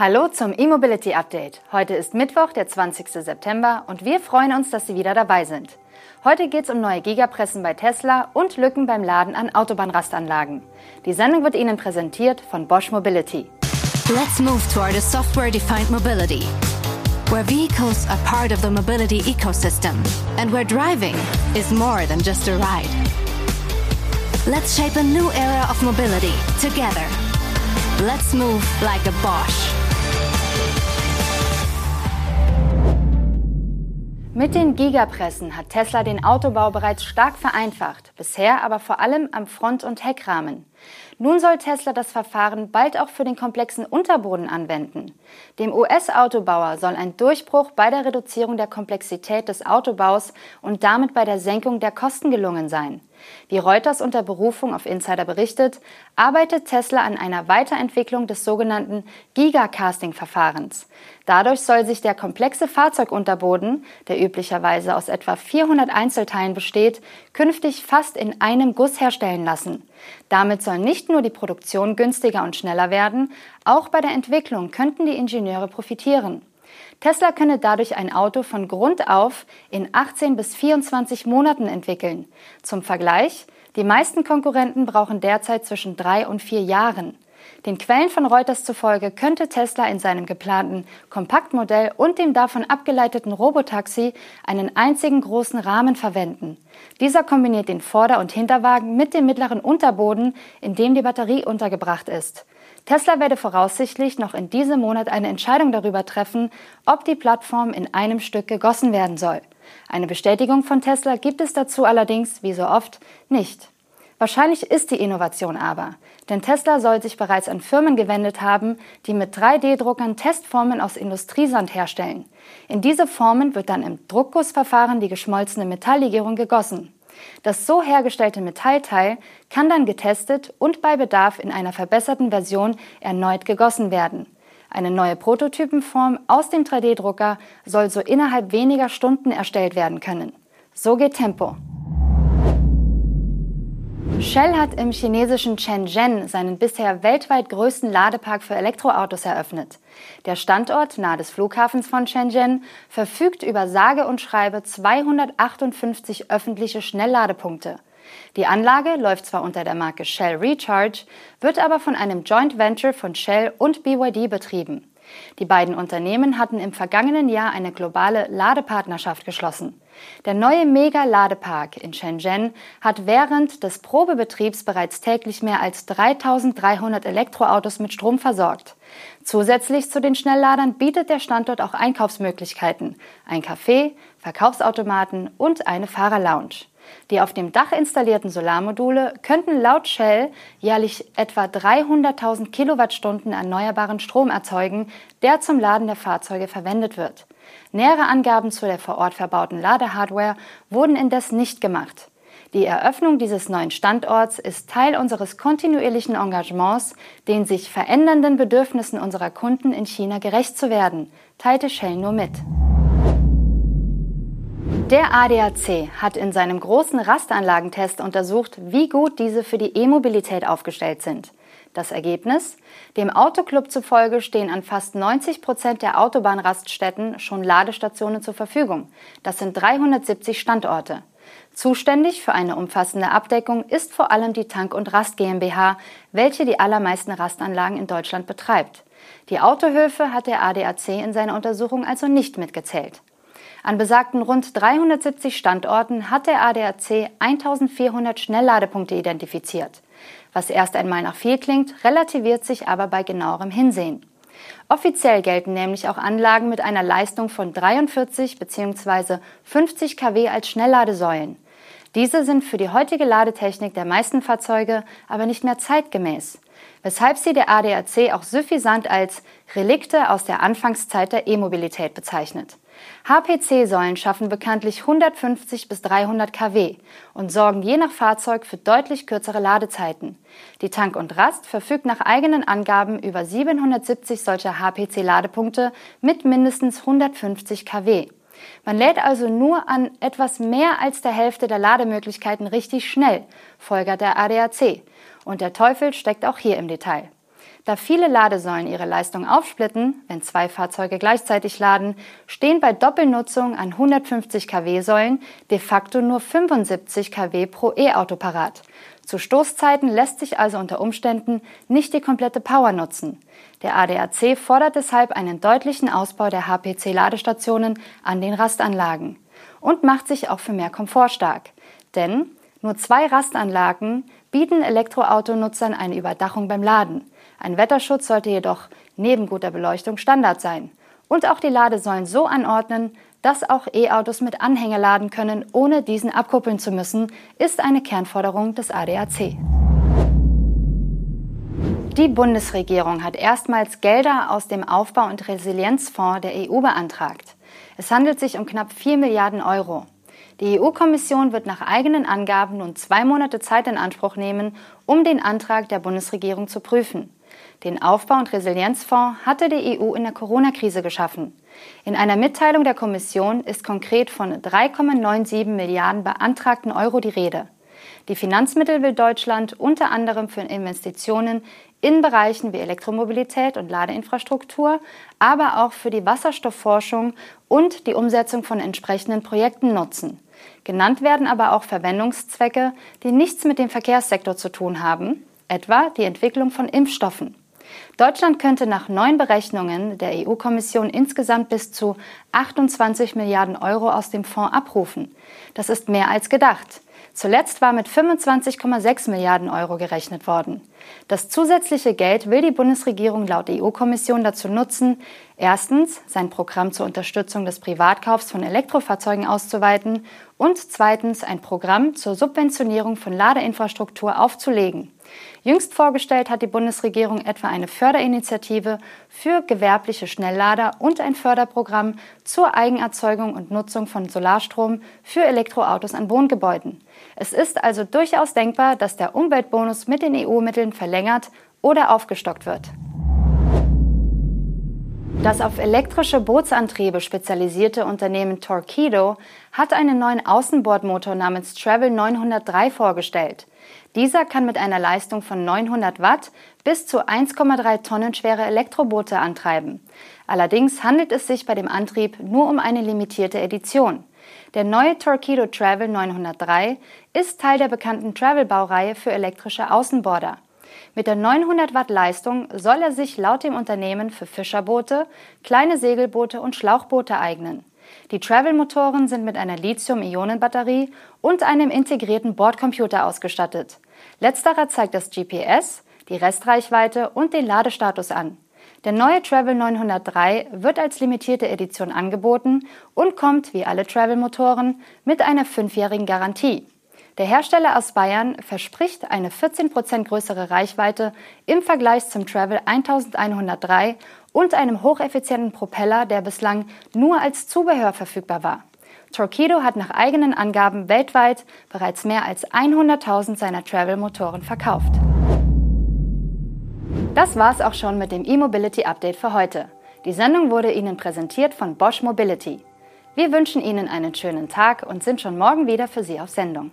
Hallo zum E-Mobility Update. Heute ist Mittwoch, der 20. September und wir freuen uns, dass Sie wieder dabei sind. Heute geht es um neue Gigapressen bei Tesla und Lücken beim Laden an Autobahnrastanlagen. Die Sendung wird Ihnen präsentiert von Bosch Mobility. Let's move toward a software-defined mobility, where vehicles are part of the mobility ecosystem and where driving is more than just a ride. Let's shape a new era of mobility together. Let's move like a Bosch. Mit den Gigapressen hat Tesla den Autobau bereits stark vereinfacht, bisher aber vor allem am Front- und Heckrahmen. Nun soll Tesla das Verfahren bald auch für den komplexen Unterboden anwenden. Dem US-Autobauer soll ein Durchbruch bei der Reduzierung der Komplexität des Autobaus und damit bei der Senkung der Kosten gelungen sein. Wie Reuters unter Berufung auf Insider berichtet, arbeitet Tesla an einer Weiterentwicklung des sogenannten Gigacasting-Verfahrens. Dadurch soll sich der komplexe Fahrzeugunterboden, der üblicherweise aus etwa 400 Einzelteilen besteht, künftig fast in einem Guss herstellen lassen. Damit soll nicht nur die Produktion günstiger und schneller werden, auch bei der Entwicklung könnten die Ingenieure profitieren. Tesla könne dadurch ein Auto von Grund auf in 18 bis 24 Monaten entwickeln. Zum Vergleich, die meisten Konkurrenten brauchen derzeit zwischen drei und vier Jahren. Den Quellen von Reuters zufolge könnte Tesla in seinem geplanten Kompaktmodell und dem davon abgeleiteten Robotaxi einen einzigen großen Rahmen verwenden. Dieser kombiniert den Vorder- und Hinterwagen mit dem mittleren Unterboden, in dem die Batterie untergebracht ist. Tesla werde voraussichtlich noch in diesem Monat eine Entscheidung darüber treffen, ob die Plattform in einem Stück gegossen werden soll. Eine Bestätigung von Tesla gibt es dazu allerdings, wie so oft, nicht. Wahrscheinlich ist die Innovation aber, denn Tesla soll sich bereits an Firmen gewendet haben, die mit 3D-Druckern Testformen aus Industriesand herstellen. In diese Formen wird dann im Druckgussverfahren die geschmolzene Metalllegierung gegossen. Das so hergestellte Metallteil kann dann getestet und bei Bedarf in einer verbesserten Version erneut gegossen werden. Eine neue Prototypenform aus dem 3D-Drucker soll so innerhalb weniger Stunden erstellt werden können. So geht Tempo. Shell hat im chinesischen Shenzhen seinen bisher weltweit größten Ladepark für Elektroautos eröffnet. Der Standort nahe des Flughafens von Shenzhen verfügt über sage und schreibe 258 öffentliche Schnellladepunkte. Die Anlage läuft zwar unter der Marke Shell Recharge, wird aber von einem Joint Venture von Shell und BYD betrieben. Die beiden Unternehmen hatten im vergangenen Jahr eine globale Ladepartnerschaft geschlossen. Der neue Mega-Ladepark in Shenzhen hat während des Probebetriebs bereits täglich mehr als 3300 Elektroautos mit Strom versorgt. Zusätzlich zu den Schnellladern bietet der Standort auch Einkaufsmöglichkeiten, ein Café, Verkaufsautomaten und eine Fahrerlounge. Die auf dem Dach installierten Solarmodule könnten laut Shell jährlich etwa 300.000 Kilowattstunden erneuerbaren Strom erzeugen, der zum Laden der Fahrzeuge verwendet wird. Nähere Angaben zu der vor Ort verbauten Ladehardware wurden indes nicht gemacht. Die Eröffnung dieses neuen Standorts ist Teil unseres kontinuierlichen Engagements, den sich verändernden Bedürfnissen unserer Kunden in China gerecht zu werden, teilte Shell nur mit. Der ADAC hat in seinem großen Rastanlagentest untersucht, wie gut diese für die E-Mobilität aufgestellt sind. Das Ergebnis? Dem Autoclub zufolge stehen an fast 90 Prozent der Autobahnraststätten schon Ladestationen zur Verfügung. Das sind 370 Standorte. Zuständig für eine umfassende Abdeckung ist vor allem die Tank- und Rast GmbH, welche die allermeisten Rastanlagen in Deutschland betreibt. Die Autohöfe hat der ADAC in seiner Untersuchung also nicht mitgezählt. An besagten rund 370 Standorten hat der ADAC 1400 Schnellladepunkte identifiziert. Was erst einmal nach viel klingt, relativiert sich aber bei genauerem Hinsehen. Offiziell gelten nämlich auch Anlagen mit einer Leistung von 43 bzw. 50 kW als Schnellladesäulen. Diese sind für die heutige Ladetechnik der meisten Fahrzeuge aber nicht mehr zeitgemäß, weshalb sie der ADAC auch suffisant als Relikte aus der Anfangszeit der E-Mobilität bezeichnet. HPC-Säulen schaffen bekanntlich 150 bis 300 kW und sorgen je nach Fahrzeug für deutlich kürzere Ladezeiten. Die Tank und Rast verfügt nach eigenen Angaben über 770 solcher HPC-Ladepunkte mit mindestens 150 kW. Man lädt also nur an etwas mehr als der Hälfte der Lademöglichkeiten richtig schnell, folgert der ADAC. Und der Teufel steckt auch hier im Detail. Da viele Ladesäulen ihre Leistung aufsplitten, wenn zwei Fahrzeuge gleichzeitig laden, stehen bei Doppelnutzung an 150 kW-Säulen de facto nur 75 kW pro E-Auto parat. Zu Stoßzeiten lässt sich also unter Umständen nicht die komplette Power nutzen. Der ADAC fordert deshalb einen deutlichen Ausbau der HPC-Ladestationen an den Rastanlagen und macht sich auch für mehr Komfort stark. Denn nur zwei Rastanlagen bieten Elektroautonutzern eine Überdachung beim Laden. Ein Wetterschutz sollte jedoch neben guter Beleuchtung Standard sein. Und auch die Ladesäulen so anordnen, dass auch E-Autos mit Anhänger laden können, ohne diesen abkuppeln zu müssen, ist eine Kernforderung des ADAC. Die Bundesregierung hat erstmals Gelder aus dem Aufbau- und Resilienzfonds der EU beantragt. Es handelt sich um knapp 4 Milliarden Euro. Die EU-Kommission wird nach eigenen Angaben nun zwei Monate Zeit in Anspruch nehmen, um den Antrag der Bundesregierung zu prüfen. Den Aufbau- und Resilienzfonds hatte die EU in der Corona-Krise geschaffen. In einer Mitteilung der Kommission ist konkret von 3,97 Milliarden beantragten Euro die Rede. Die Finanzmittel will Deutschland unter anderem für Investitionen in Bereichen wie Elektromobilität und Ladeinfrastruktur, aber auch für die Wasserstoffforschung und die Umsetzung von entsprechenden Projekten nutzen. Genannt werden aber auch Verwendungszwecke, die nichts mit dem Verkehrssektor zu tun haben, etwa die Entwicklung von Impfstoffen. Deutschland könnte nach neuen Berechnungen der EU-Kommission insgesamt bis zu 28 Milliarden Euro aus dem Fonds abrufen. Das ist mehr als gedacht. Zuletzt war mit 25,6 Milliarden Euro gerechnet worden. Das zusätzliche Geld will die Bundesregierung laut EU-Kommission dazu nutzen, erstens sein Programm zur Unterstützung des Privatkaufs von Elektrofahrzeugen auszuweiten und zweitens ein Programm zur Subventionierung von Ladeinfrastruktur aufzulegen. Jüngst vorgestellt hat die Bundesregierung etwa eine Förderinitiative für gewerbliche Schnelllader und ein Förderprogramm zur Eigenerzeugung und Nutzung von Solarstrom für Elektroautos an Wohngebäuden. Es ist also durchaus denkbar, dass der Umweltbonus mit den EU-Mitteln verlängert oder aufgestockt wird. Das auf elektrische Bootsantriebe spezialisierte Unternehmen Torqeedo hat einen neuen Außenbordmotor namens Travel 903 vorgestellt. Dieser kann mit einer Leistung von 900 Watt bis zu 1,3 Tonnen schwere Elektroboote antreiben. Allerdings handelt es sich bei dem Antrieb nur um eine limitierte Edition. Der neue Torqeedo Travel 903 ist Teil der bekannten Travel-Baureihe für elektrische Außenborder. Mit der 900 Watt Leistung soll er sich laut dem Unternehmen für Fischerboote, kleine Segelboote und Schlauchboote eignen. Die Travel-Motoren sind mit einer Lithium-Ionen-Batterie und einem integrierten Bordcomputer ausgestattet. Letzterer zeigt das GPS, die Restreichweite und den Ladestatus an. Der neue Travel 903 wird als limitierte Edition angeboten und kommt, wie alle Travel-Motoren, mit einer fünfjährigen Garantie. Der Hersteller aus Bayern verspricht eine 14% größere Reichweite im Vergleich zum Travel 1103 und einem hocheffizienten Propeller, der bislang nur als Zubehör verfügbar war. Torqeedo hat nach eigenen Angaben weltweit bereits mehr als 100.000 seiner Travel-Motoren verkauft. Das war's auch schon mit dem E-Mobility Update für heute. Die Sendung wurde Ihnen präsentiert von Bosch Mobility. Wir wünschen Ihnen einen schönen Tag und sind schon morgen wieder für Sie auf Sendung.